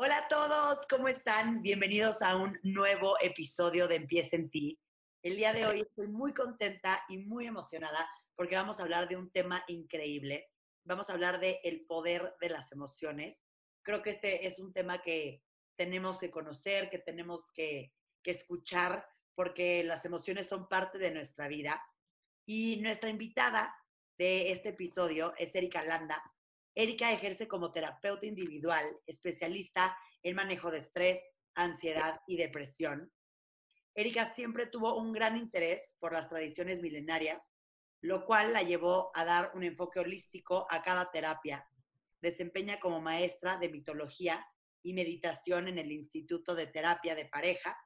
Hola a todos, ¿cómo están? Bienvenidos a un nuevo episodio de Empieza en ti. El día de hoy estoy muy contenta y muy emocionada porque vamos a hablar de un tema increíble. Vamos a hablar de el poder de las emociones. Creo que este es un tema que tenemos que conocer, que tenemos que, que escuchar, porque las emociones son parte de nuestra vida. Y nuestra invitada de este episodio es Erika Landa. Erika ejerce como terapeuta individual, especialista en manejo de estrés, ansiedad y depresión. Erika siempre tuvo un gran interés por las tradiciones milenarias, lo cual la llevó a dar un enfoque holístico a cada terapia. Desempeña como maestra de mitología y meditación en el Instituto de Terapia de Pareja.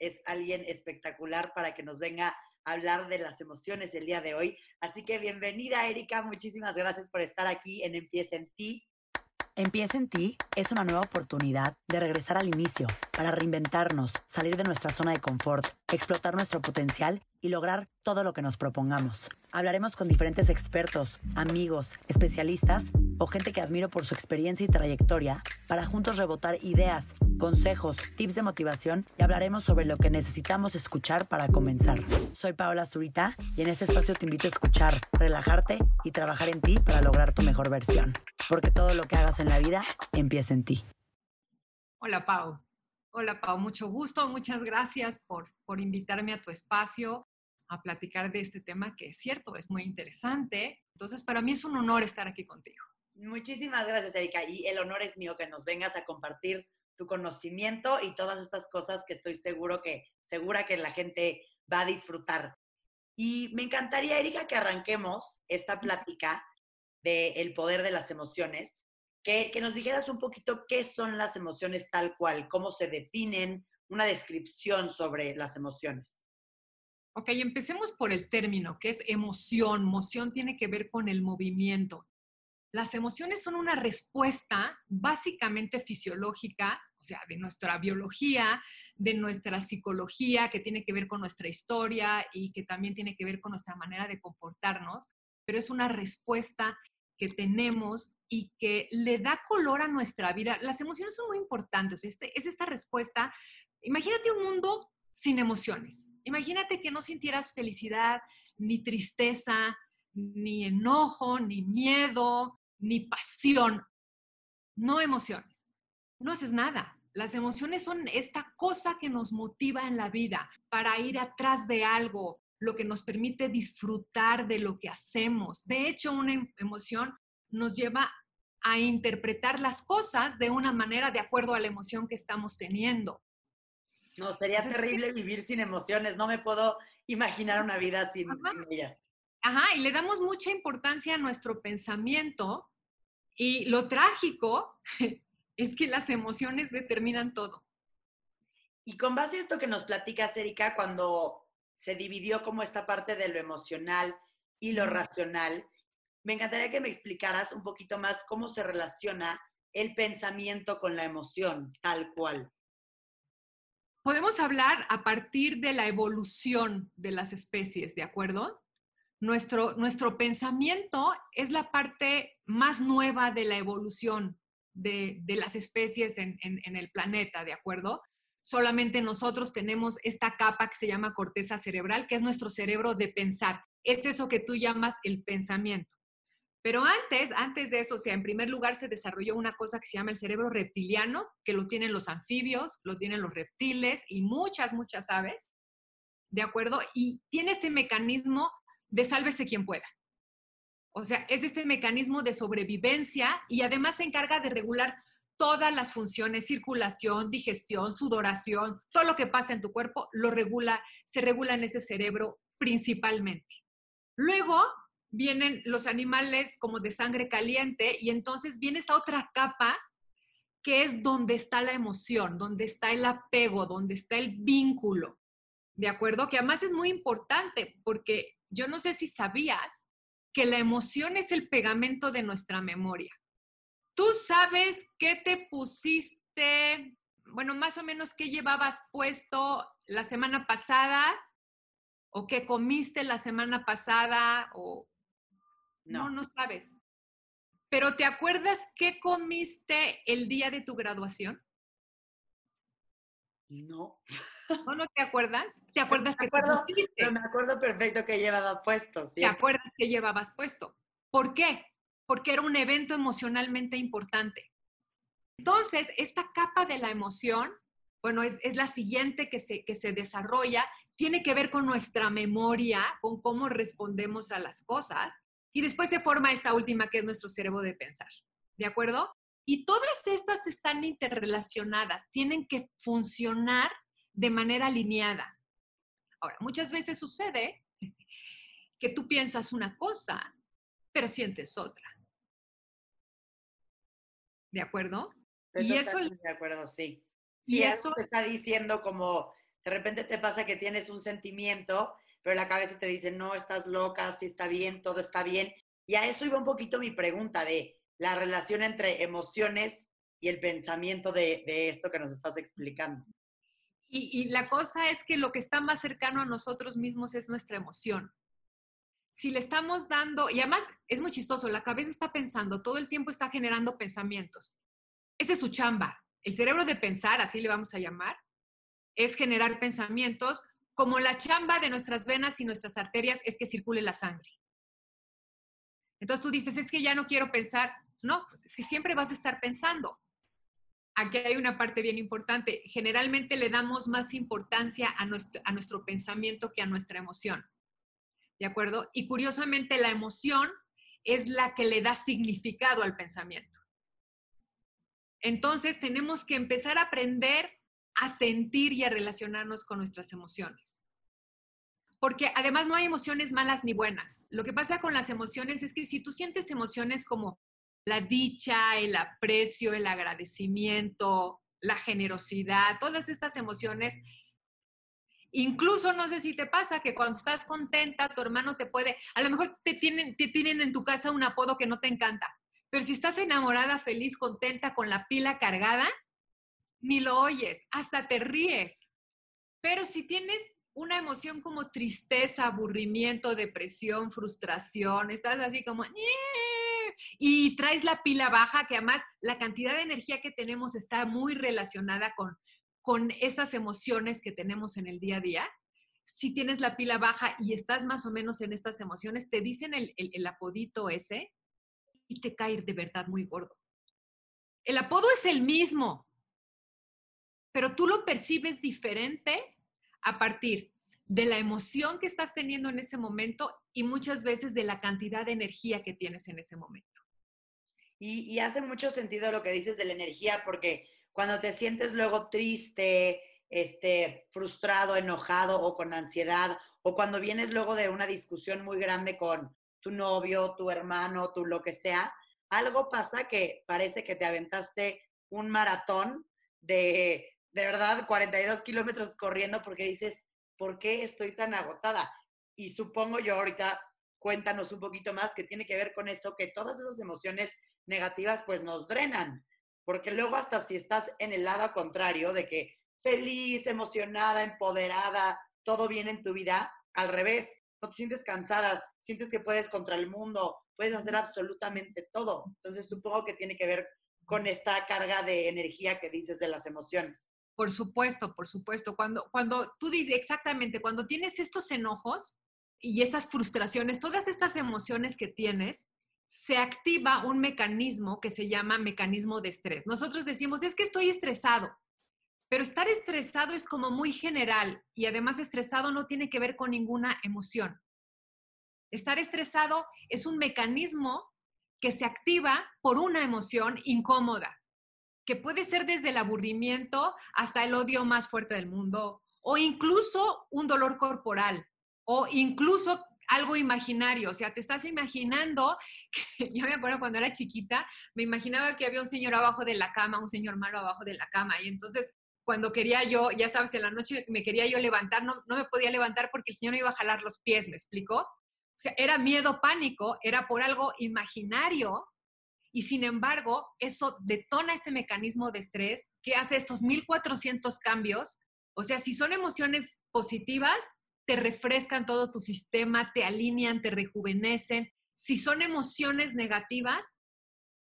Es alguien espectacular para que nos venga hablar de las emociones el día de hoy. Así que bienvenida, Erika. Muchísimas gracias por estar aquí en Empieza en ti. Empieza en ti es una nueva oportunidad de regresar al inicio, para reinventarnos, salir de nuestra zona de confort, explotar nuestro potencial y lograr todo lo que nos propongamos. Hablaremos con diferentes expertos, amigos, especialistas o gente que admiro por su experiencia y trayectoria para juntos rebotar ideas, consejos, tips de motivación y hablaremos sobre lo que necesitamos escuchar para comenzar. Soy Paola Zurita y en este espacio te invito a escuchar, relajarte y trabajar en ti para lograr tu mejor versión. Porque todo lo que hagas en la vida empieza en ti. Hola Pau. Hola Pau, mucho gusto. Muchas gracias por, por invitarme a tu espacio a platicar de este tema que es cierto, es muy interesante. Entonces, para mí es un honor estar aquí contigo. Muchísimas gracias, Erika. Y el honor es mío que nos vengas a compartir tu conocimiento y todas estas cosas que estoy seguro que, segura que la gente va a disfrutar. Y me encantaría, Erika, que arranquemos esta plática del el poder de las emociones, que, que nos dijeras un poquito qué son las emociones tal cual, cómo se definen, una descripción sobre las emociones. Ok, empecemos por el término, que es emoción. Emoción tiene que ver con el movimiento. Las emociones son una respuesta básicamente fisiológica, o sea, de nuestra biología, de nuestra psicología, que tiene que ver con nuestra historia y que también tiene que ver con nuestra manera de comportarnos, pero es una respuesta que tenemos y que le da color a nuestra vida. Las emociones son muy importantes. Este, es esta respuesta. Imagínate un mundo sin emociones. Imagínate que no sintieras felicidad, ni tristeza, ni enojo, ni miedo, ni pasión. No emociones. No haces nada. Las emociones son esta cosa que nos motiva en la vida para ir atrás de algo, lo que nos permite disfrutar de lo que hacemos. De hecho, una em, emoción nos lleva a interpretar las cosas de una manera de acuerdo a la emoción que estamos teniendo. No, sería terrible vivir sin emociones. No me puedo imaginar una vida sin, ellas. Ajá, y le damos mucha importancia a nuestro pensamiento y lo trágico es que las emociones determinan todo. Y con base a esto que nos platicas, Erika, cuando se dividió como esta parte de lo emocional y lo racional, me encantaría que me explicaras un poquito más cómo se relaciona el pensamiento con la emoción, tal cual. Podemos hablar a partir de la evolución de las especies, ¿de acuerdo? Nuestro, nuestro pensamiento es la parte más nueva de la evolución de, las especies en, en el planeta, ¿de acuerdo? Solamente nosotros tenemos esta capa que se llama corteza cerebral, que es nuestro cerebro de pensar. Es eso que tú llamas el pensamiento. Pero antes, antes de eso, o sea, en primer lugar se desarrolló una cosa que se llama el cerebro reptiliano, que lo tienen los anfibios, lo tienen los reptiles y muchas, muchas aves, ¿de acuerdo? Y tiene este mecanismo de sálvese quien pueda. O sea, es este mecanismo de sobrevivencia y además se encarga de regular todas las funciones, circulación, digestión, sudoración, todo lo que pasa en tu cuerpo, lo regula, se regula en ese cerebro principalmente. Luego vienen los animales como de sangre caliente y entonces viene esta otra capa que es donde está la emoción, donde está el apego, donde está el vínculo. ¿De acuerdo? Que además es muy importante porque yo no sé si sabías que la emoción es el pegamento de nuestra memoria. ¿Tú sabes qué te pusiste, bueno, más o menos qué llevabas puesto la semana pasada o qué comiste la semana pasada o no, no, sabes. pero ¿te acuerdas qué comiste el día de tu graduación? No. ¿No, no te acuerdas? ¿Te acuerdas me que acuerdo, pero me acuerdo perfecto que llevaba puesto. ¿Te acuerdas que llevabas puesto? ¿Por qué? Porque era un evento emocionalmente importante. Entonces, esta capa de la emoción, bueno, es, es la siguiente que se, que se desarrolla, tiene que ver con nuestra memoria, con cómo respondemos a las cosas, y después se forma esta última que es nuestro cerebro de pensar. ¿De acuerdo? Y todas estas están interrelacionadas, tienen que funcionar de manera alineada. Ahora, muchas veces sucede que tú piensas una cosa, pero sientes otra. ¿De acuerdo? y eso de acuerdo, sí. Y eso te está diciendo como de repente te pasa que tienes un sentimiento, pero la cabeza te dice, "No, estás loca, sí está bien, todo está bien." Y a eso iba un poquito mi pregunta de la relación entre emociones y el pensamiento de, de esto que nos estás explicando. Y, la cosa es que lo que está más cercano a nosotros mismos es nuestra emoción. Si le estamos dando, y además es muy chistoso, la cabeza está pensando, todo el tiempo está generando pensamientos. Ese es su chamba. El cerebro de pensar, así le vamos a llamar, es generar pensamientos, como la chamba de nuestras venas y nuestras arterias es que circule la sangre. Entonces tú dices, es que ya no quiero pensar. No, pues es que siempre vas a estar pensando. Aquí hay una parte bien importante. Generalmente le damos más importancia a nuestro, pensamiento que a nuestra emoción. ¿De acuerdo? Y curiosamente la emoción es la que le da significado al pensamiento. Entonces tenemos que empezar a aprender a sentir y a relacionarnos con nuestras emociones. Porque además no hay emociones malas ni buenas. Lo que pasa con las emociones es que si tú sientes emociones como la dicha, el aprecio, el agradecimiento, la generosidad, todas estas emociones, incluso no sé si te pasa que cuando estás contenta, tu hermano te puede, a lo mejor te tienen, te tienen en tu casa un apodo que no te encanta, pero si estás enamorada, feliz, contenta, con la pila cargada, ni lo oyes, hasta te ríes. Pero si tienes una emoción como tristeza, aburrimiento, depresión, frustración, estás así como y traes la pila baja, que además la cantidad de energía que tenemos está muy relacionada con, con esas emociones que tenemos en el día a día. Si tienes la pila baja y estás más o menos en estas emociones, te dicen el, el apodito ese y te cae de verdad muy gordo. El apodo es el mismo, pero tú lo percibes diferente a partir de la emoción que estás teniendo en ese momento y muchas veces de la cantidad de energía que tienes en ese momento. Y, hace mucho sentido lo que dices de la energía, porque cuando te sientes luego triste, este, frustrado, enojado o con ansiedad, o cuando vienes luego de una discusión muy grande con tu novio, tu hermano, tu lo que sea, algo pasa que parece que te aventaste un maratón de de verdad 42 kilómetros corriendo porque dices, ¿por qué estoy tan agotada? Y supongo yo ahorita, cuéntanos un poquito más, que tiene que ver con eso, que todas esas emociones negativas pues nos drenan, porque luego hasta si estás en el lado contrario de que feliz, emocionada, empoderada, todo bien en tu vida, al revés, no te sientes cansada, sientes que puedes contra el mundo, puedes hacer absolutamente todo. Entonces supongo que tiene que ver con esta carga de energía que dices de las emociones. Por supuesto, por supuesto. Cuando, cuando tú dices exactamente, cuando tienes estos enojos y estas frustraciones, todas estas emociones que tienes, se activa un mecanismo que se llama mecanismo de estrés. Nosotros decimos, es que estoy estresado, pero estar estresado es como muy general y además estresado no tiene que ver con ninguna emoción. Estar estresado es un mecanismo que se activa por una emoción incómoda que puede ser desde el aburrimiento hasta el odio más fuerte del mundo, o incluso un dolor corporal, o incluso algo imaginario, o sea, te estás imaginando, yo me acuerdo cuando era chiquita, me imaginaba que había un señor abajo de la cama, un señor malo abajo de la cama, y entonces cuando quería yo, ya sabes, en la noche me quería yo levantar, no, no me podía levantar porque el señor me iba a jalar los pies, ¿me explicó? O sea, era miedo, pánico, era por algo imaginario y sin embargo, eso detona este mecanismo de estrés que hace estos 1400 cambios. O sea, si son emociones positivas, te refrescan todo tu sistema, te alinean, te rejuvenecen. Si son emociones negativas,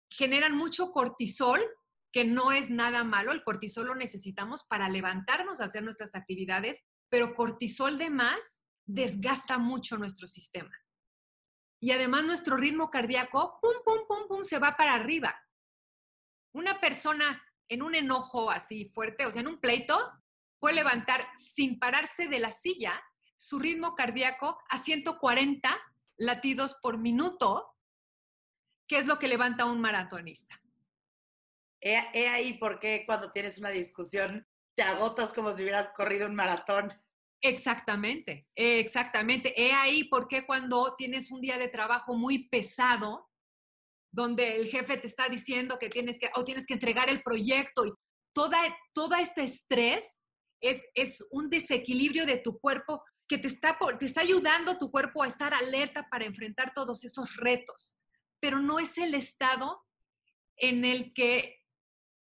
generan mucho cortisol, que no es nada malo. El cortisol lo necesitamos para levantarnos hacer nuestras actividades, pero cortisol de más desgasta mucho nuestro sistema. Y además nuestro ritmo cardíaco, pum, pum, pum, pum, se va para arriba. Una persona en un enojo así fuerte, o sea, en un pleito, puede levantar sin pararse de la silla su ritmo cardíaco a 140 latidos por minuto, que es lo que levanta un maratonista. He, ahí por qué cuando tienes una discusión te agotas como si hubieras corrido un maratón. Exactamente, exactamente. He ahí por qué cuando tienes un día de trabajo muy pesado, donde el jefe te está diciendo que tienes que, o tienes que entregar el proyecto y toda, todo este estrés es, es un desequilibrio de tu cuerpo que te está, te está ayudando tu cuerpo a estar alerta para enfrentar todos esos retos, pero no es el estado en el que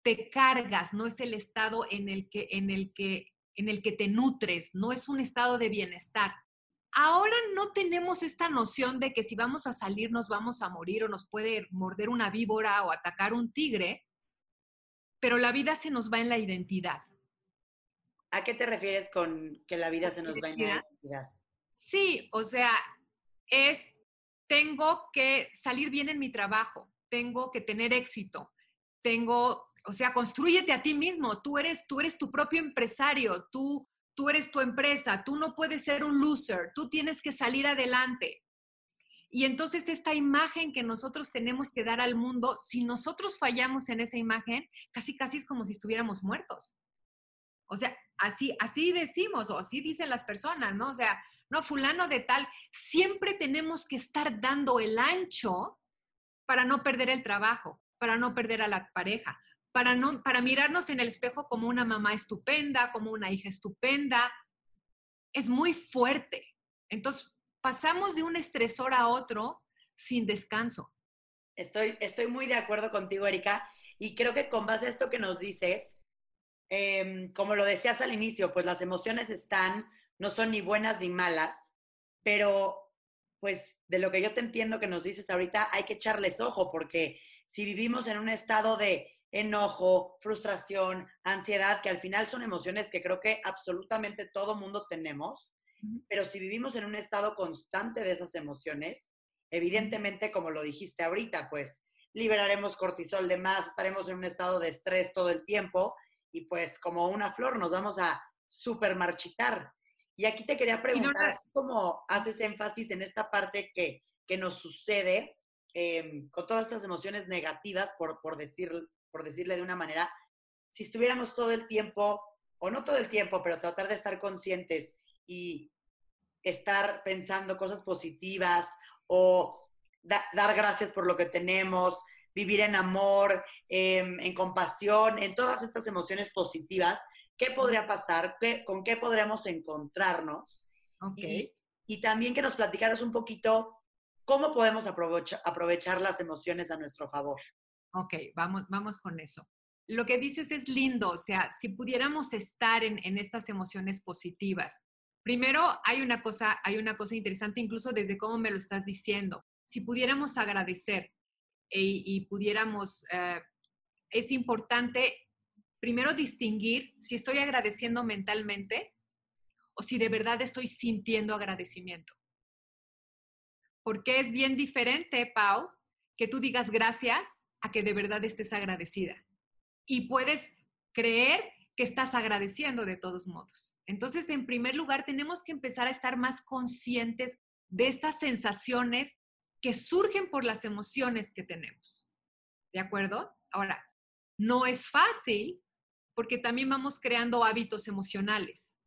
te cargas, no es el estado en el que, en el que, en el que te nutres, no es un estado de bienestar. Ahora no tenemos esta noción de que si vamos a salir nos vamos a morir o nos puede morder una víbora o atacar un tigre, pero la vida se nos va en la identidad. ¿A qué te refieres con que la vida se nos va en la identidad? Sí, o sea, es, tengo que salir bien en mi trabajo, tengo que tener éxito, tengo, o sea, construyete a ti mismo, tú eres, tú eres tu propio empresario, tú tú eres tu empresa, tú no puedes ser un loser, tú tienes que salir adelante. Y entonces esta imagen que nosotros tenemos que dar al mundo, si nosotros fallamos en esa imagen, casi casi es como si estuviéramos muertos. O sea, así así decimos o así dicen las personas, ¿no? O sea, no fulano de tal, siempre tenemos que estar dando el ancho para no perder el trabajo, para no perder a la pareja, para, no, para mirarnos en el espejo como una mamá estupenda, como una hija estupenda, es muy fuerte. Entonces, pasamos de un estresor a otro sin descanso. Estoy, estoy muy de acuerdo contigo, Erika, y creo que con base a esto que nos dices, em, como lo decías al inicio, pues las emociones están, no son ni buenas ni malas, pero pues de lo que yo te entiendo que nos dices ahorita, hay que echarles ojo, porque si vivimos en un estado de enojo, frustración, ansiedad, que al final son emociones que creo que absolutamente todo mundo tenemos, pero si vivimos en un estado constante de esas emociones, evidentemente, como lo dijiste ahorita, pues liberaremos cortisol de más, estaremos en un estado de estrés todo el tiempo y pues como una flor nos vamos a super marchitar. Y aquí te quería preguntar, ¿cómo haces énfasis en esta parte que, que nos sucede em, con todas estas emociones negativas, por, por, decir, por decirle de una manera, si estuviéramos todo el tiempo, o no todo el tiempo, pero tratar de estar conscientes y estar pensando cosas positivas o dar gracias por lo que tenemos, vivir en amor, em, en compasión, en todas estas emociones positivas, ¿qué podría pasar? ¿Con qué podríamos encontrarnos? Y, y, también que nos platicaras un poquito cómo podemos aprovechar las emociones a nuestro favor. Ok, vamos, vamos con eso. Lo que dices es lindo, o sea, si pudiéramos estar en, estas emociones positivas. Primero, hay una cosa, hay una cosa interesante, incluso desde cómo me lo estás diciendo. Si pudiéramos agradecer y, pudiéramos, eh, es importante primero distinguir si estoy agradeciendo mentalmente o si de verdad estoy sintiendo agradecimiento. Porque es bien diferente, Pau, que tú digas gracias que de verdad estés agradecida. Y puedes creer que estás agradeciendo de todos modos. Entonces, en primer lugar, tenemos que empezar a estar más conscientes de estas sensaciones que surgen por las emociones que tenemos. ¿De acuerdo? Ahora, no es fácil porque también vamos creando hábitos emocionales.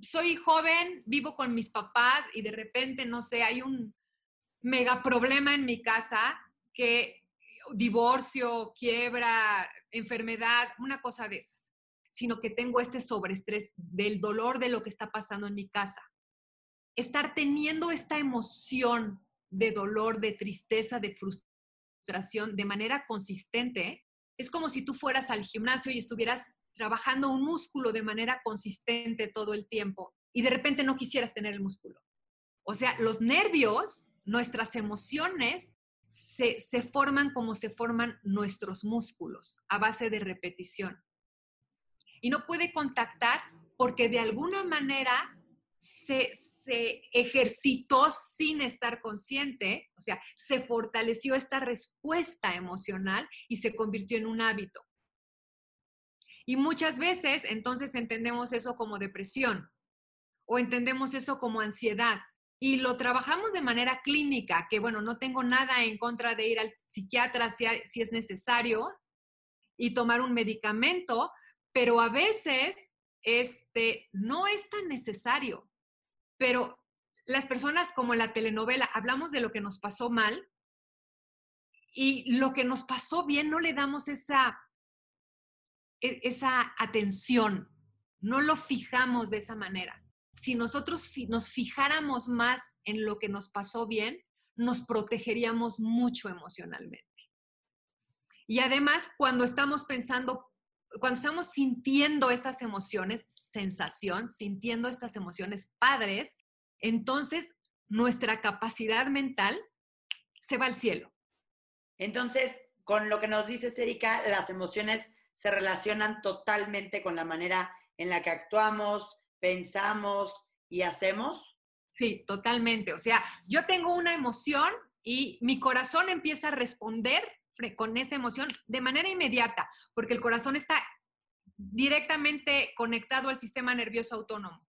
Soy joven, vivo con mis papás y de repente, no sé, hay un mega problema en mi casa que divorcio, quiebra, enfermedad, una cosa de esas, sino que tengo este sobreestrés del dolor de lo que está pasando en mi casa. Estar teniendo esta emoción de dolor, de tristeza, de frustración de manera consistente, es como si tú fueras al gimnasio y estuvieras trabajando un músculo de manera consistente todo el tiempo y de repente no quisieras tener el músculo. O sea, los nervios, nuestras emociones se, forman como se forman nuestros músculos, a base de repetición. Y no puede contactar porque de alguna manera se ejercitó sin estar consciente, o sea, se fortaleció esta respuesta emocional y se convirtió en un hábito. Y muchas veces entonces entendemos eso como depresión o entendemos eso como ansiedad y lo trabajamos de manera clínica, que bueno, no tengo nada en contra de ir al psiquiatra si, es necesario y tomar un medicamento, pero a veces este, no es tan necesario. Pero las personas como la telenovela hablamos de lo que nos pasó mal y lo que nos pasó bien no le damos esa, e, esa atención, no lo fijamos de esa manera. Si nosotros nos fijáramos más en lo que nos pasó bien, nos protegeríamos mucho emocionalmente. Y además, cuando estamos pensando cuando estamos sintiendo estas emociones, sensación, sintiendo estas emociones padres, entonces nuestra capacidad mental se va al cielo. Entonces, con lo que nos dice Erika, las emociones se relacionan totalmente con la manera en la que actuamos, pensamos y hacemos. Sí, totalmente. O sea, yo tengo una emoción y mi corazón empieza a responder con esa emoción de manera inmediata, porque el corazón está directamente conectado al sistema nervioso autónomo.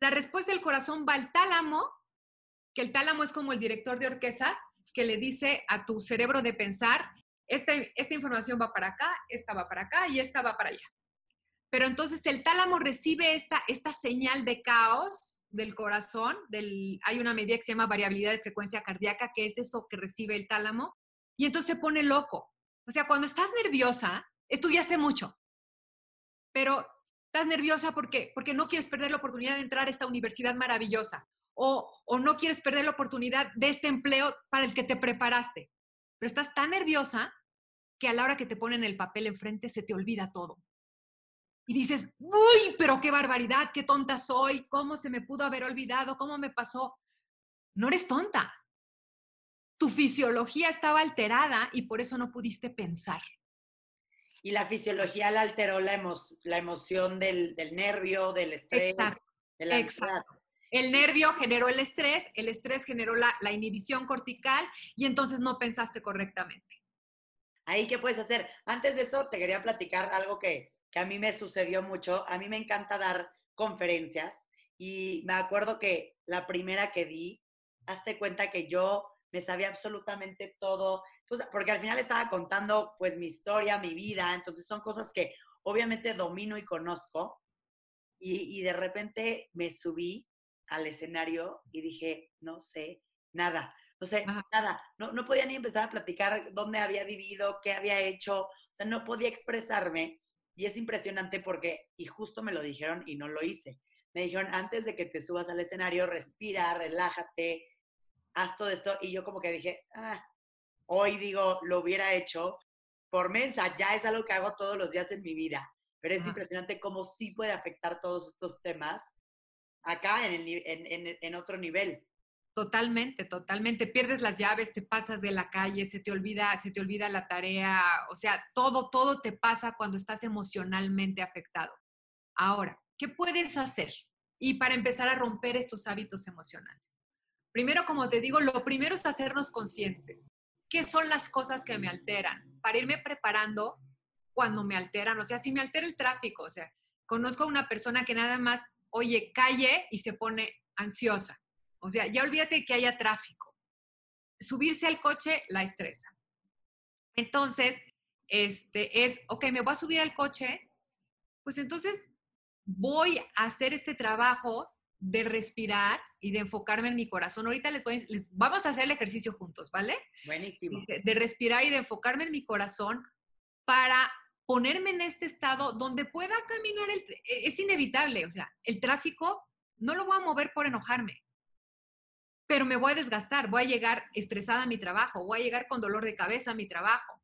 La respuesta del corazón va al tálamo, que el tálamo es como el director de orquesta, que le dice a tu cerebro de pensar, esta, esta información va para acá, esta va para acá y esta va para allá. Pero entonces el tálamo recibe esta, esta señal de caos del corazón, del, hay una medida que se llama variabilidad de frecuencia cardíaca, que es eso que recibe el tálamo, y entonces se pone loco. O sea, cuando estás nerviosa, estudiaste mucho, pero estás nerviosa porque, porque no quieres perder la oportunidad de entrar a esta universidad maravillosa o, o no quieres perder la oportunidad de este empleo para el que te preparaste. Pero estás tan nerviosa que a la hora que te ponen el papel enfrente se te olvida todo. Y dices, uy, pero qué barbaridad, qué tonta soy, cómo se me pudo haber olvidado, cómo me pasó. No eres tonta, tu fisiología estaba alterada y por eso no pudiste pensar. Y la fisiología la alteró la, la emoción del, nervio, del estrés, de la Exacto. El nervio generó el estrés, el estrés generó la, la, inhibición cortical y entonces no pensaste correctamente. Ahí, ¿qué puedes hacer? Antes de eso, te quería platicar algo que, que a mí me sucedió mucho. A mí me encanta dar conferencias y me acuerdo que la primera que di, hazte cuenta que yo me sabía absolutamente todo, pues, porque al final estaba contando pues mi historia, mi vida, entonces son cosas que obviamente domino y conozco, y, de repente me subí al escenario y dije, no sé nada, no sé nada, no, no podía ni empezar a platicar dónde había vivido, qué había hecho, o sea, no podía expresarme, y es impresionante porque, y justo me lo dijeron y no lo hice. Me dijeron, antes de que te subas al escenario, respira, relájate, haz todo esto. Y yo como que dije, ah, hoy digo, lo hubiera hecho por mensa, ya es algo que hago todos los días en mi vida. Pero es impresionante cómo sí puede afectar todos estos temas acá en, en, en, otro nivel. Totalmente, totalmente. Pierdes las llaves, te pasas de la calle, se te olvida, se te olvida la tarea, o sea, todo, todo te pasa cuando estás emocionalmente afectado. Ahora, ¿qué puedes hacer? Y para empezar a romper estos hábitos emocionales. Primero, como te digo, lo primero es hacernos conscientes. ¿Qué son las cosas que me alteran? Para irme preparando cuando me alteran. O sea, si me altera el tráfico, o sea, conozco a una persona que nada más oye calle y se pone ansiosa. O sea, ya olvídate que haya tráfico. Subirse al coche la estresa. Entonces, este es, ok, me voy a subir al coche, pues entonces voy a hacer este trabajo de respirar y de enfocarme en mi corazón. Ahorita les, voy, les vamos a hacer el ejercicio juntos, ¿vale? Buenísimo. De, respirar y de enfocarme en mi corazón para ponerme en este estado donde pueda caminar. El, e, es inevitable, o sea, el tráfico no lo voy a mover por enojarme, pero me voy a desgastar, voy a llegar estresada a mi trabajo, voy a llegar con dolor de cabeza a mi trabajo.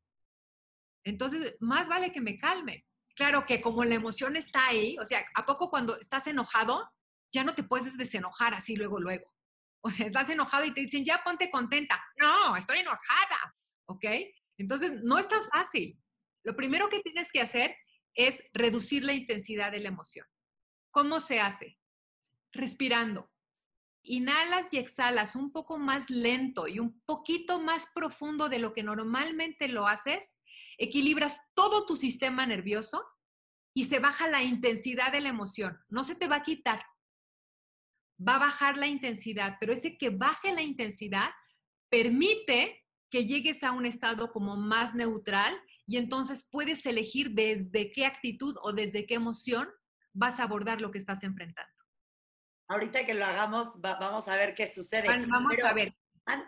Entonces, más vale que me calme. Claro que como la emoción está ahí, o sea, ¿a poco cuando estás enojado ya no te puedes desenojar así luego, luego. O sea, estás enojado y te dicen, ya ponte contenta. No, estoy enojada. ¿Ok? Entonces, no es tan fácil. Lo primero que tienes que hacer es reducir la intensidad de la emoción. ¿Cómo se hace? Respirando. Inhalas y exhalas un poco más lento y un poquito más profundo de lo que normalmente lo haces. Equilibras todo tu sistema nervioso y se baja la intensidad de la emoción. No se te va a quitar. Va a bajar la intensidad, pero ese que baje la intensidad permite que llegues a un estado como más neutral y entonces puedes elegir desde qué actitud o desde qué emoción vas a abordar lo que estás enfrentando. Ahorita que lo hagamos, vamos a ver qué sucede. vamos a ver.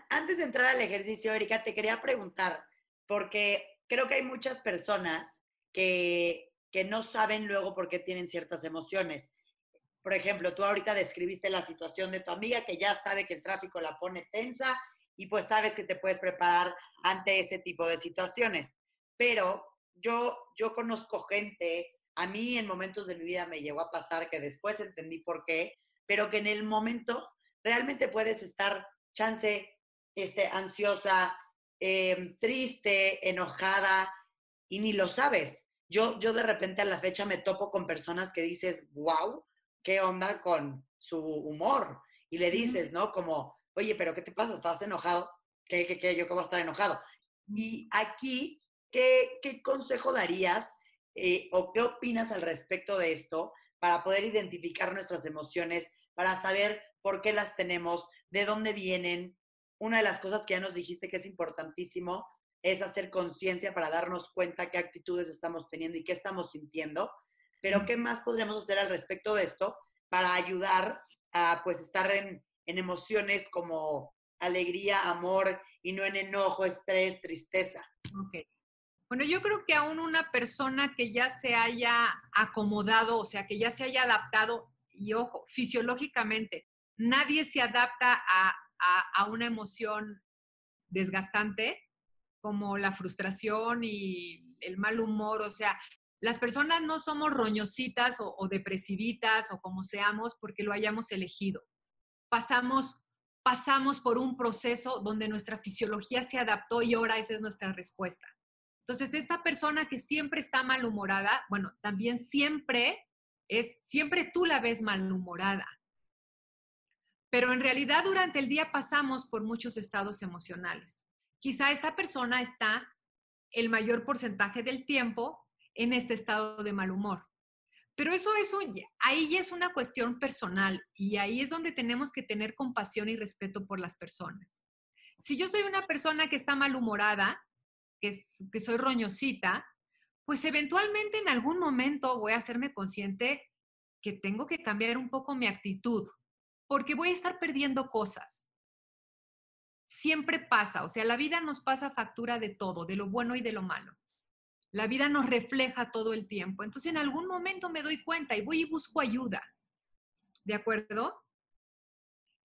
antes de entrar al ejercicio, Erika, te quería preguntar, porque creo que hay muchas personas que, que no saben luego por qué tienen ciertas emociones. Por ejemplo, tú ahorita describiste la situación de tu amiga que ya sabe que el tráfico la pone tensa y pues sabes que te puedes preparar ante ese tipo de situaciones. Pero yo, yo conozco gente, a mí en momentos de mi vida me llegó a pasar que después entendí por qué, pero que en el momento realmente puedes estar chance, este, ansiosa, em, triste, enojada y ni lo sabes. Yo, yo de repente a la fecha me topo con personas que dices, wow, ¿qué onda con su humor? Y le dices, ¿no? Como, oye, pero ¿qué te pasa? ¿Estás enojado? ¿Qué, qué, qué? ¿Yo cómo estar enojado? Y aquí, ¿qué, qué consejo darías eh, o qué opinas al respecto de esto para poder identificar nuestras emociones para saber por qué las tenemos, de dónde vienen. Una de las cosas que ya nos dijiste que es importantísimo es hacer conciencia para darnos cuenta qué actitudes estamos teniendo y qué estamos sintiendo. Pero ¿qué más podríamos hacer al respecto de esto para ayudar a pues estar en, emociones como alegría, amor y no en enojo, estrés, tristeza? Okay. Bueno, yo creo que aún una persona que ya se haya acomodado, o sea, que ya se haya adaptado y ojo, fisiológicamente, nadie se adapta a, una emoción desgastante como la frustración y el mal humor, o sea, las personas no somos roñositas o, o, depresivitas o como seamos porque lo hayamos elegido. Pasamos, pasamos por un proceso donde nuestra fisiología se adaptó y ahora esa es nuestra respuesta. Entonces, esta persona que siempre está malhumorada, bueno, también siempre es siempre tú la ves malhumorada. Pero en realidad durante el día pasamos por muchos estados emocionales. Quizá esta persona está el mayor porcentaje del tiempo en este estado de mal humor. Pero eso es ahí ya es una cuestión personal y ahí es donde tenemos que tener compasión y respeto por las personas. Si yo soy una persona que está malhumorada, que, que soy roñosita, pues eventualmente en algún momento voy a hacerme consciente que tengo que cambiar un poco mi actitud, porque voy a estar perdiendo cosas. Siempre pasa, o sea, la vida nos pasa factura de todo, de lo bueno y de lo malo. La vida nos refleja todo el tiempo. Entonces, en algún momento me doy cuenta y voy y busco ayuda. ¿De acuerdo?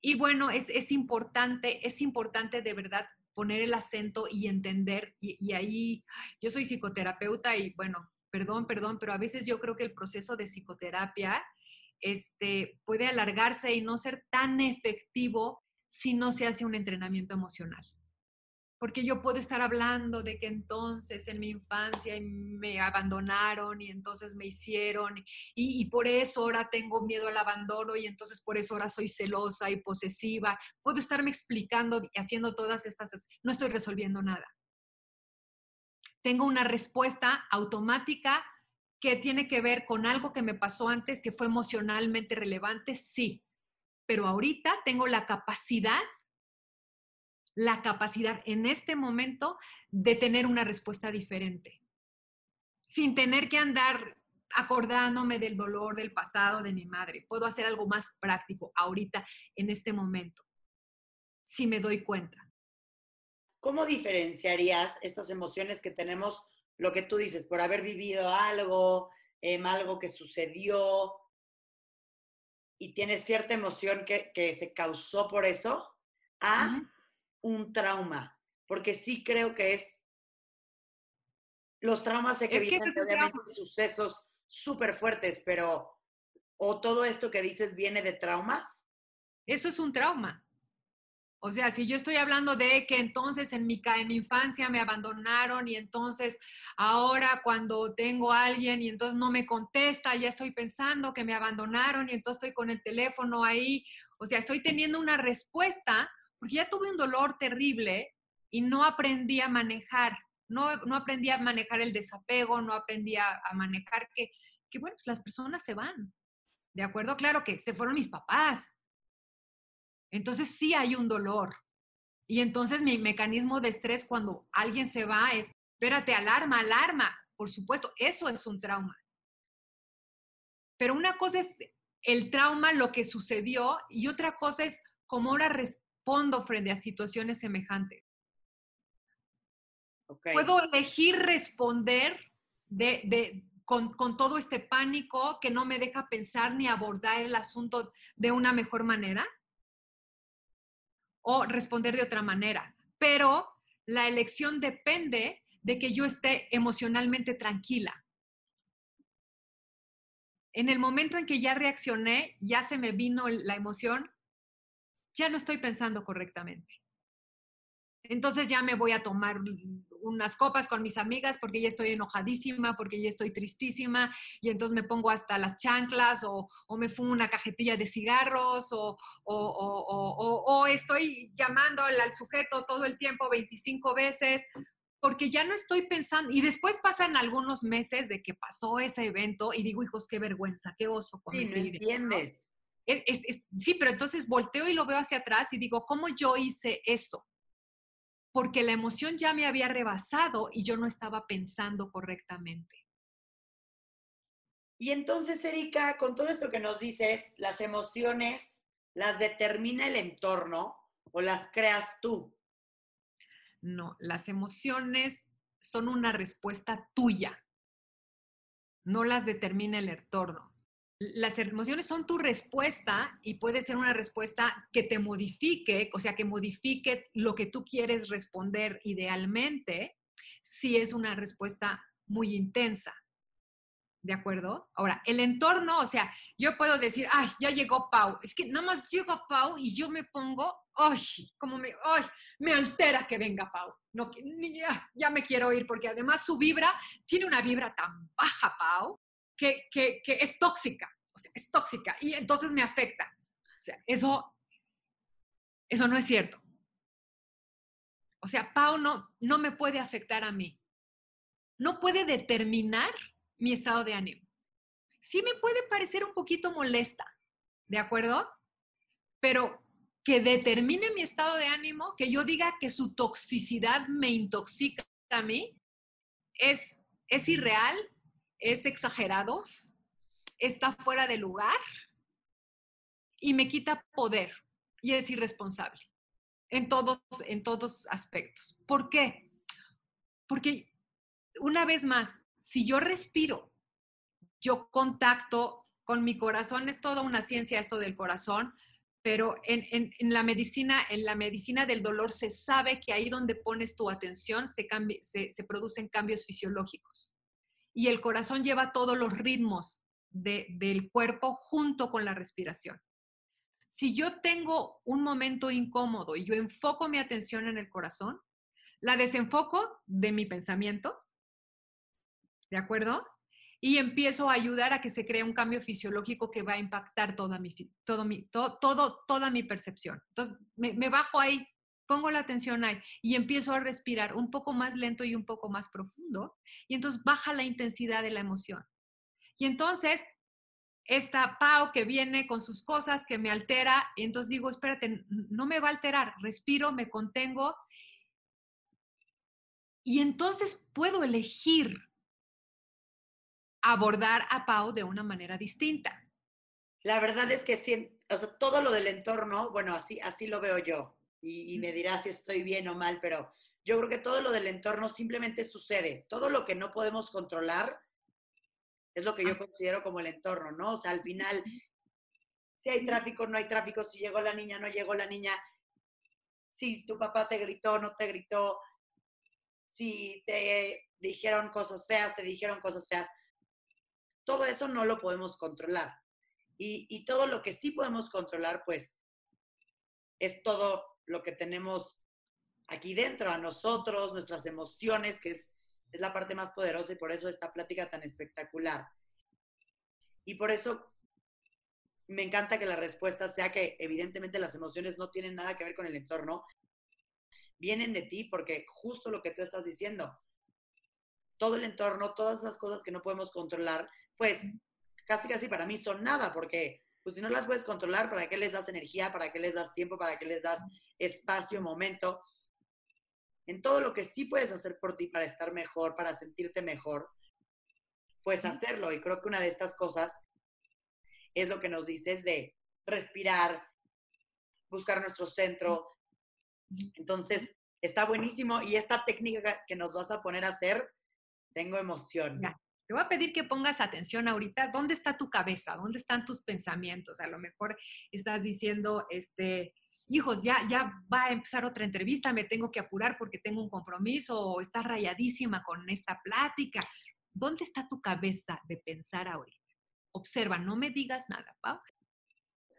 Y bueno, es, es importante, es importante de verdad poner el acento y entender, y, ahí yo soy psicoterapeuta y bueno, perdón, perdón, pero a veces yo creo que el proceso de psicoterapia este, puede alargarse y no ser tan efectivo si no se hace un entrenamiento emocional porque yo puedo estar hablando de que entonces en mi infancia me abandonaron y entonces me hicieron y, por eso ahora tengo miedo al abandono y entonces por eso ahora soy celosa y posesiva. Puedo estarme explicando y haciendo todas estas, no estoy resolviendo nada. Tengo una respuesta automática que tiene que ver con algo que me pasó antes que fue emocionalmente relevante, sí, pero ahorita tengo la capacidad la capacidad en este momento de tener una respuesta diferente, sin tener que andar acordándome del dolor del pasado de mi madre. Puedo hacer algo más práctico ahorita, en este momento, si me doy cuenta. ¿Cómo diferenciarías estas emociones que tenemos, lo que tú dices, por haber vivido algo, em, algo que sucedió y tienes cierta emoción que, se causó por eso, a un trauma, porque sí creo que es, los traumas se que vienen obviamente sucesos súper fuertes, pero, o todo esto que dices viene de traumas. Eso es un trauma. O sea, si yo estoy hablando de que entonces en mi, en mi infancia me abandonaron y entonces ahora cuando tengo a alguien y entonces no me contesta, ya estoy pensando que me abandonaron y entonces estoy con el teléfono ahí. O sea, estoy teniendo una respuesta porque ya tuve un dolor terrible y no aprendí a manejar, no, no aprendí a manejar el desapego, no aprendí a, manejar que, que, bueno, pues las personas se van. ¿De acuerdo? Claro que se fueron mis papás, entonces sí hay un dolor. Y entonces mi mecanismo de estrés cuando alguien se va es, espérate, alarma, alarma. Por supuesto, eso es un trauma. Pero una cosa es el trauma, lo que sucedió, y otra cosa es cómo ahora respondo frente a situaciones semejantes. Puedo elegir responder con, con, todo este pánico que no me deja pensar ni abordar el asunto de una mejor manera o responder de otra manera. Pero la elección depende de que yo esté emocionalmente tranquila. En el momento en que ya reaccioné, ya se me vino la emoción, ya no estoy pensando correctamente. Entonces ya me voy a tomar unas copas con mis amigas porque ya estoy enojadísima, porque ya estoy tristísima y entonces me pongo hasta las chanclas o, me fumo una cajetilla de cigarros o, o estoy llamando al sujeto todo el tiempo 25 veces porque ya no estoy pensando, y después pasan algunos meses de que pasó ese evento y digo, hijos, qué vergüenza, qué oso. Sí, no entiendes. Sí, pero entonces volteo y lo veo hacia atrás y digo, ¿cómo yo hice eso? porque la emoción ya me había rebasado y yo no estaba pensando correctamente. Y entonces, Erika, con todo esto que nos dices, las emociones las determina el entorno o las creas tú. No, las emociones son una respuesta tuya, no las determina el entorno las emociones son tu respuesta y puede ser una respuesta que te modifique, o sea, que modifique lo que tú quieres responder idealmente, si es una respuesta muy intensa. ¿De acuerdo? Ahora, el entorno, o sea, yo puedo decir, ay, ya llegó Pau. Es que nada más llega Pau y yo me pongo, ay, como me, ay, me altera que venga Pau. No, ya, ya me quiero ir porque además su vibra tiene una vibra tan baja, Pau, que, es tóxica, es tóxica y entonces me afecta. O sea, eso, eso no es cierto. O sea, Pau no, no me puede afectar a mí. No puede determinar mi estado de ánimo. Sí me puede parecer un poquito molesta, ¿de acuerdo? Pero que determine mi estado de ánimo, que yo diga que su toxicidad me intoxica a mí, es, es irreal, es exagerado, está fuera de lugar y me quita poder y es irresponsable en todos, en todos aspectos. ¿Por qué? Porque una vez más, si yo respiro, yo contacto con mi corazón, es toda una ciencia esto del corazón, pero en, la medicina, en la medicina del dolor se sabe que ahí donde pones tu atención se, se producen cambios fisiológicos y el corazón lleva todos los ritmos del cuerpo junto con la respiración. Si yo tengo un momento incómodo y yo enfoco mi atención en el corazón, la desenfoco de mi pensamiento, ¿de acuerdo? Y empiezo a ayudar a que se cree un cambio fisiológico que va a impactar toda mi, todo mi, todo, toda mi percepción. Entonces, me bajo ahí pongo la atención ahí y empiezo a respirar un poco más lento y un poco más profundo, y entonces baja la intensidad de la emoción. Y entonces, esta Pau que viene con sus cosas que me altera, y entonces digo, espérate, no me va a alterar, respiro, me contengo, y entonces puedo elegir abordar a Pau de una manera distinta. La verdad es que todo lo del entorno, bueno, así, así lo veo yo y, me dirás si estoy bien o mal, pero yo creo que todo lo del entorno simplemente sucede. Todo lo que no podemos controlar es lo que yo considero como el entorno, ¿no? O sea, al final, si hay tráfico, no hay tráfico, si llegó la niña, no llegó la niña, si tu papá te gritó, no te gritó, si te dijeron cosas feas, te dijeron cosas feas. Todo eso no lo podemos controlar. Y, y todo lo que sí podemos controlar, pues, es todo lo que tenemos aquí dentro, a nosotros, nuestras emociones, que es, es la parte más poderosa y por eso esta plática tan espectacular. Y por eso me encanta que la respuesta sea que evidentemente las emociones no tienen nada que ver con el entorno, vienen de ti porque justo lo que tú estás diciendo, todo el entorno, todas esas cosas que no podemos controlar, pues casi casi para mí son nada, porque pues si no las puedes controlar, ¿para qué les das energía? ¿Para qué les das tiempo? ¿Para qué les das espacio, momento? En todo lo que sí puedes hacer por ti para estar mejor, para sentirte mejor, pues hacerlo. Y creo que una de estas cosas es lo que nos dices de respirar, buscar nuestro centro. Entonces, está buenísimo. Y esta técnica que nos vas a poner a hacer, tengo emoción. Te voy a pedir que pongas atención ahorita, ¿dónde está tu cabeza? ¿Dónde están tus pensamientos? A lo mejor estás diciendo, este, hijos, ya, ya va a empezar otra entrevista, me tengo que apurar porque tengo un compromiso, o estás rayadísima con esta plática. ¿Dónde está tu cabeza de pensar ahorita? Observa, no me digas nada, Pau.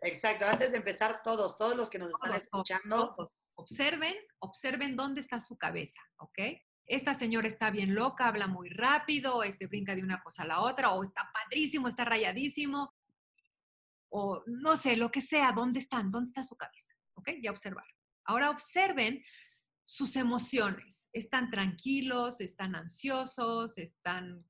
Exacto, antes de empezar todos, todos los que nos están escuchando. Observen, observen dónde está su cabeza, ¿ok? Esta señora está bien loca, habla muy rápido, este brinca de una cosa a la otra, o está padrísimo, está rayadísimo, o no sé, lo que sea, ¿dónde están? ¿Dónde está su cabeza? ¿Ok? Ya observar. Ahora observen sus emociones. ¿Están tranquilos? ¿Están ansiosos? ¿Están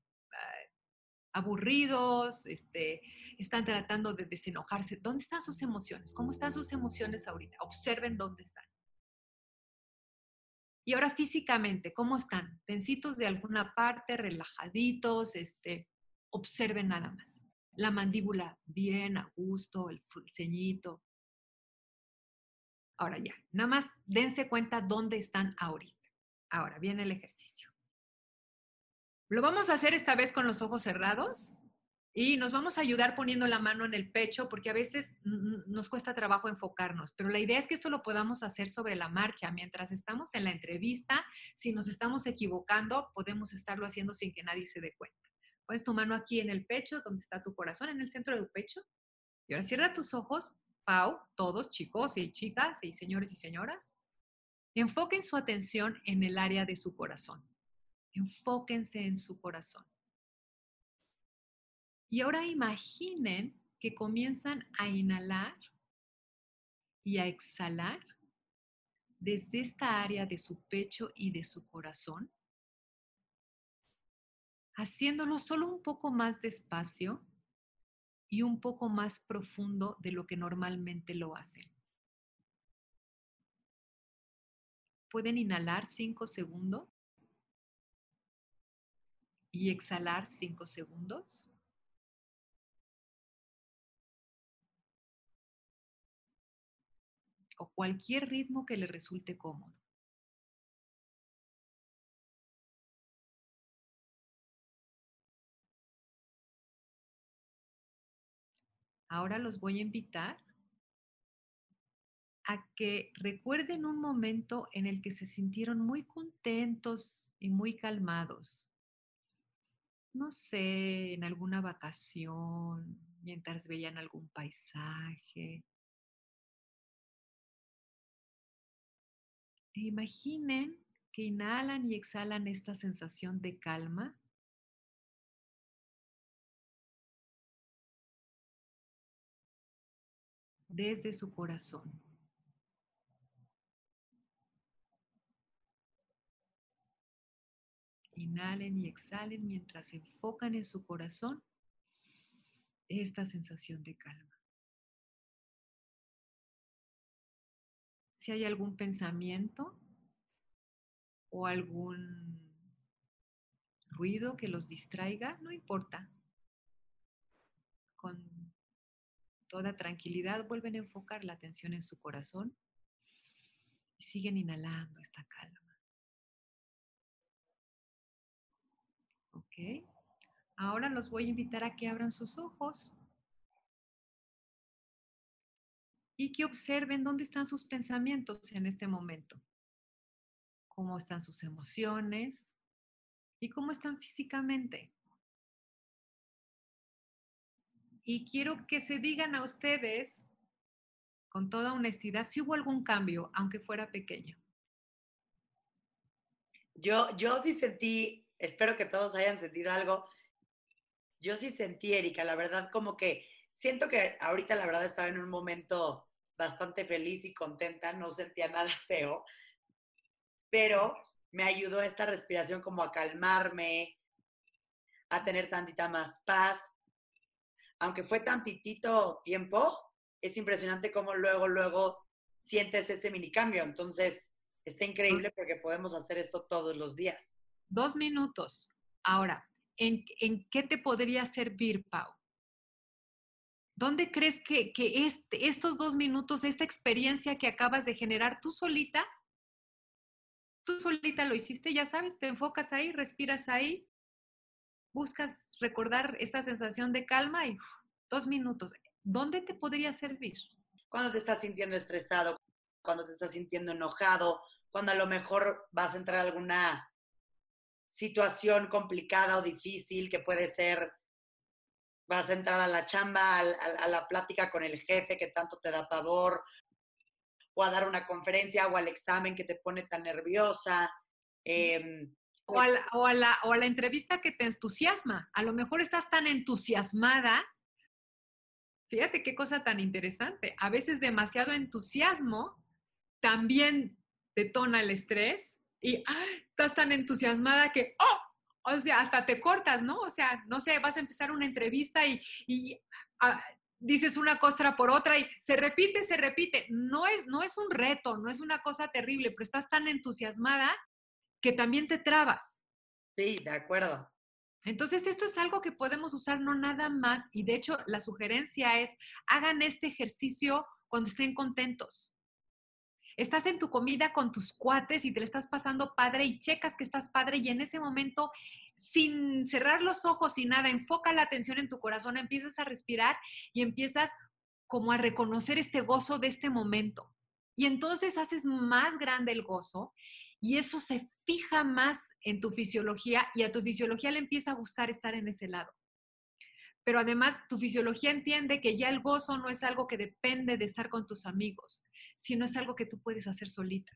aburridos, este, están tratando de desenojarse. ¿Dónde están sus emociones? ¿Cómo están sus emociones ahorita? Observen dónde están. Y ahora físicamente, ¿cómo están? Tensitos de alguna parte, relajaditos, este, observen nada más. La mandíbula bien, a gusto, el ceñito. Ahora ya, nada más dense cuenta dónde están ahorita. Ahora viene el ejercicio. Lo vamos a hacer esta vez con los ojos cerrados y nos vamos a ayudar poniendo la mano en el pecho porque a veces nos cuesta trabajo enfocarnos, pero la idea es que esto lo podamos hacer sobre la marcha mientras estamos en la entrevista. Si nos estamos equivocando, podemos estarlo haciendo sin que nadie se dé cuenta. Pones tu mano aquí en el pecho, donde está tu corazón, en el centro del pecho. Y ahora cierra tus ojos, Pau, todos chicos y chicas y señores y señoras. Enfoquen su atención en el área de su corazón. Enfóquense en su corazón. Y ahora imaginen que comienzan a inhalar y a exhalar desde esta área de su pecho y de su corazón, haciéndolo solo un poco más despacio y un poco más profundo de lo que normalmente lo hacen. Pueden inhalar cinco segundos y exhalar cinco segundos. O cualquier ritmo que le resulte cómodo. Ahora los voy a invitar a que recuerden un momento en el que se sintieron muy contentos y muy calmados no sé, en alguna vacación, mientras veían algún paisaje. Imaginen que inhalan y exhalan esta sensación de calma. desde su corazón. Inhalen y exhalen mientras enfocan en su corazón esta sensación de calma. Si hay algún pensamiento o algún ruido que los distraiga, no importa. Con toda tranquilidad vuelven a enfocar la atención en su corazón y siguen inhalando esta calma. ¿Ok? Ahora los voy a invitar a que abran sus ojos y que observen dónde están sus pensamientos en este momento, cómo están sus emociones y cómo están físicamente. Y quiero que se digan a ustedes con toda honestidad, si hubo algún cambio, aunque fuera pequeño. Yo, yo sí sentí, espero que todos hayan sentido algo. Yo sí sentí, Erika, la verdad, como que siento que ahorita la verdad estaba en un momento bastante feliz y contenta, no sentía nada feo, pero me ayudó esta respiración como a calmarme, a tener tantita más paz. Aunque fue tantitito tiempo, es impresionante cómo luego, luego sientes ese mini cambio. Entonces, está increíble porque podemos hacer esto todos los días. Dos minutos. Ahora, ¿en, en qué te podría servir, Pau? ¿Dónde crees que, que este, estos dos minutos, esta experiencia que acabas de generar tú solita, tú solita lo hiciste, ya sabes, te enfocas ahí, respiras ahí, buscas recordar esta sensación de calma y dos minutos. ¿Dónde te podría servir? Cuando te estás sintiendo estresado, cuando te estás sintiendo enojado, cuando a lo mejor vas a entrar a alguna situación complicada o difícil que puede ser, vas a entrar a la chamba, a, la plática con el jefe que tanto te da pavor, o a dar una conferencia o al examen que te pone tan nerviosa. Em, o, a la, o, a la, o a la entrevista que te entusiasma. A lo mejor estás tan entusiasmada. Fíjate qué cosa tan interesante. A veces demasiado entusiasmo también detona el estrés y estás tan entusiasmada que, ¡oh! O sea, hasta te cortas, ¿no? O sea, no sé, vas a empezar una entrevista y, y ah, dices una costra por otra y se repite, se repite. No es, no es un reto, no es una cosa terrible, pero estás tan entusiasmada que también te trabas. Sí, de acuerdo. Entonces, esto es algo que podemos usar no nada más y de hecho la sugerencia es, hagan este ejercicio cuando estén contentos. Estás en tu comida con tus cuates y te le estás pasando padre y checas que estás padre y en ese momento, sin cerrar los ojos y nada, enfoca la atención en tu corazón, empiezas a respirar y empiezas como a reconocer este gozo de este momento. Y entonces haces más grande el gozo y eso se fija más en tu fisiología y a tu fisiología le empieza a gustar estar en ese lado. Pero además tu fisiología entiende que ya el gozo no es algo que depende de estar con tus amigos, si no es algo que tú puedes hacer solita.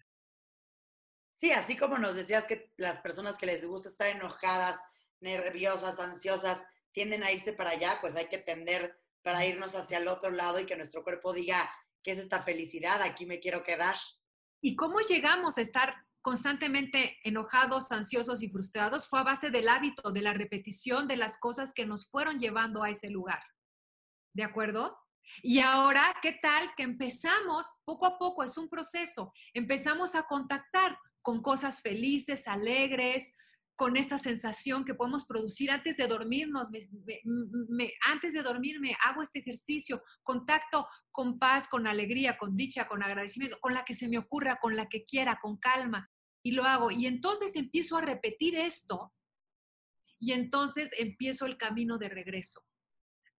Sí, así como nos decías que las personas que les gusta estar enojadas, nerviosas, ansiosas, tienden a irse para allá, pues hay que tender para irnos hacia el otro lado y que nuestro cuerpo diga, ¿qué es esta felicidad? Aquí me quiero quedar. ¿Y cómo llegamos a estar constantemente enojados, ansiosos y frustrados? Fue a base del hábito, de la repetición de las cosas que nos fueron llevando a ese lugar. ¿De acuerdo? Y ahora, ¿qué tal que empezamos poco a poco? Es un proceso. Empezamos a contactar con cosas felices, alegres, con esta sensación que podemos producir antes de dormirnos. antes de dormirme hago este ejercicio, contacto con paz, con alegría, con dicha, con agradecimiento, con la que se me ocurra, con la que quiera, con calma. Y lo hago. Y entonces empiezo a repetir esto y entonces empiezo el camino de regreso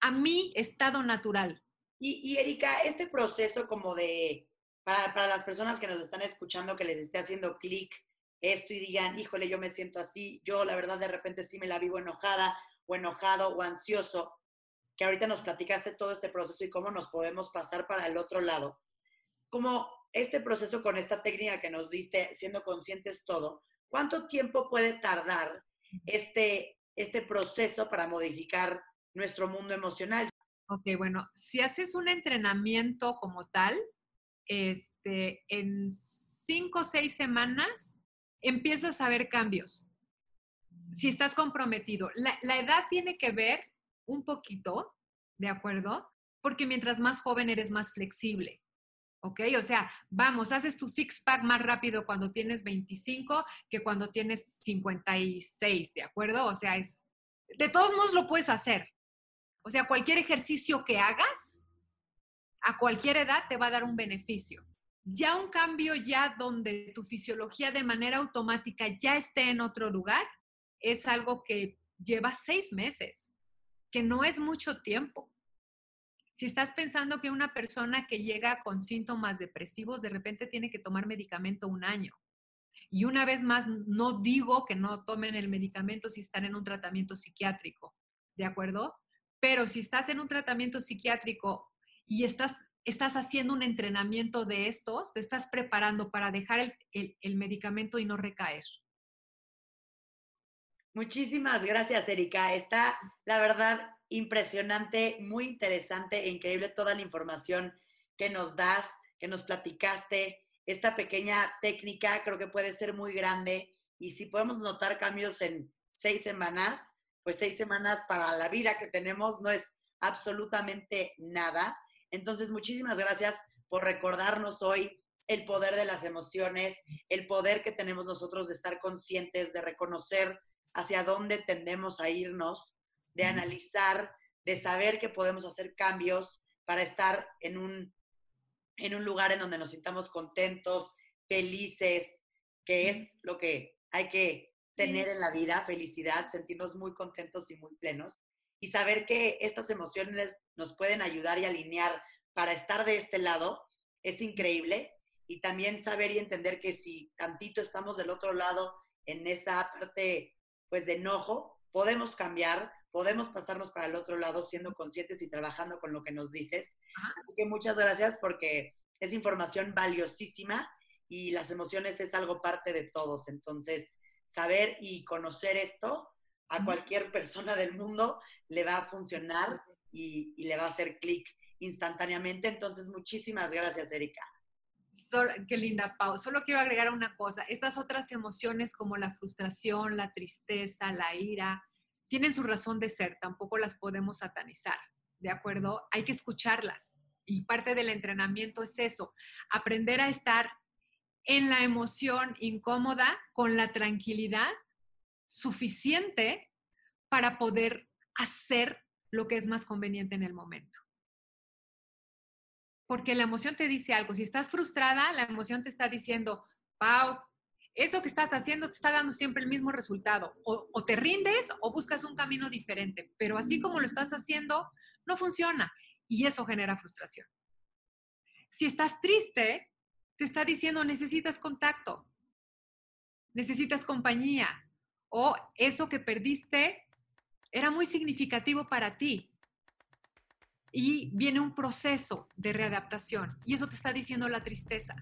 a mi estado natural. Y, Erika, este proceso como de, para, para, las personas que nos están escuchando, que les esté haciendo clic esto y digan, híjole, yo me siento así, yo la verdad de repente sí me la vivo enojada o enojado o ansioso, que ahorita nos platicaste todo este proceso y cómo nos podemos pasar para el otro lado. Como este proceso con esta técnica que nos diste, siendo conscientes todo, ¿cuánto tiempo puede tardar este, este proceso para modificar nuestro mundo emocional? Ok, bueno, si haces un entrenamiento como tal, este, en cinco o seis semanas empiezas a ver cambios. Si estás comprometido. La, edad tiene que ver un poquito, ¿de acuerdo? Porque mientras más joven eres más flexible. ¿ok? O sea, vamos, haces tu six-pack más rápido cuando tienes 25 que cuando tienes 56, ¿de acuerdo? O sea, es, de todos modos lo puedes hacer, o sea, cualquier ejercicio que hagas, a cualquier edad te va a dar un beneficio. Ya un cambio ya donde tu fisiología de manera automática ya esté en otro lugar, es algo que lleva seis meses, que no es mucho tiempo. Si estás pensando que una persona que llega con síntomas depresivos de repente tiene que tomar medicamento un año. Y una vez más, no digo que no tomen el medicamento si están en un tratamiento psiquiátrico, ¿de acuerdo? Pero si estás en un tratamiento psiquiátrico y estás, estás haciendo un entrenamiento de estos, te estás preparando para dejar el, medicamento y no recaer. Muchísimas gracias, Erika. Está, la verdad, impresionante, muy interesante e increíble toda la información que nos das, que nos platicaste. Esta pequeña técnica creo que puede ser muy grande y si podemos notar cambios en seis semanas, pues seis semanas para la vida que tenemos no es absolutamente nada. Entonces, muchísimas gracias por recordarnos hoy el poder de las emociones, el poder que tenemos nosotros de estar conscientes, de reconocer hacia dónde tendemos a irnos, de analizar, de saber que podemos hacer cambios para estar en un, en un lugar en donde nos sintamos contentos, felices, que es lo que hay que tener en la vida, felicidad, sentirnos muy contentos y muy plenos y saber que estas emociones nos pueden ayudar y alinear para estar de este lado es increíble. Y también saber y entender que si tantito estamos del otro lado en esa parte pues de enojo, podemos cambiar, podemos pasarnos para el otro lado siendo conscientes y trabajando con lo que nos dices. Así que muchas gracias porque es información valiosísima y las emociones es algo parte de todos. Entonces, saber y conocer esto a cualquier persona del mundo le va a funcionar y, le va a hacer clic instantáneamente. Entonces, muchísimas gracias, Erika. qué linda, Pau. Solo quiero agregar una cosa. Estas otras emociones como la frustración, la tristeza, la ira, tienen su razón de ser. Tampoco las podemos satanizar, ¿de acuerdo? Hay que escucharlas. Y parte del entrenamiento es eso, aprender a estar en la emoción incómoda con la tranquilidad suficiente para poder hacer lo que es más conveniente en el momento. Porque la emoción te dice algo. Si estás frustrada, la emoción te está diciendo, Pau, eso que estás haciendo te está dando siempre el mismo resultado. O, o, te rindes o buscas un camino diferente. Pero así como lo estás haciendo, no funciona. Y eso genera frustración. Si estás triste, te está diciendo necesitas contacto, necesitas compañía o eso que perdiste era muy significativo para ti. Y viene un proceso de readaptación y eso te está diciendo la tristeza.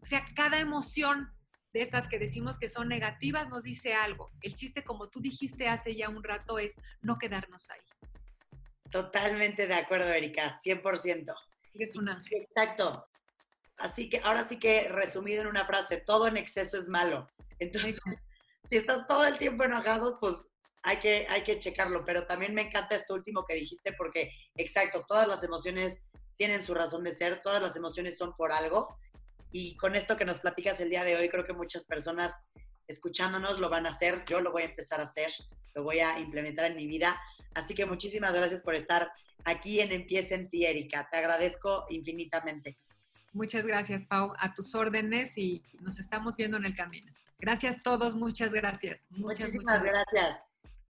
O sea, cada emoción de estas que decimos que son negativas nos dice algo. El chiste, como tú dijiste hace ya un rato, es no quedarnos ahí. Totalmente de acuerdo, Erika, 100%. Eres un ángel. Exacto. Así que ahora sí que resumido en una frase, todo en exceso es malo. Entonces, si estás todo el tiempo enojado, pues hay que, hay que checarlo. Pero también me encanta esto último que dijiste porque, exacto, todas las emociones tienen su razón de ser, todas las emociones son por algo. Y con esto que nos platicas el día de hoy, creo que muchas personas escuchándonos lo van a hacer. Yo lo voy a empezar a hacer, lo voy a implementar en mi vida. Así que muchísimas gracias por estar aquí en Empieza en ti, Erika. Te agradezco infinitamente. Muchas gracias, Pau. A tus órdenes y nos estamos viendo en el camino. Gracias a todos, muchas gracias. Muchísimas gracias.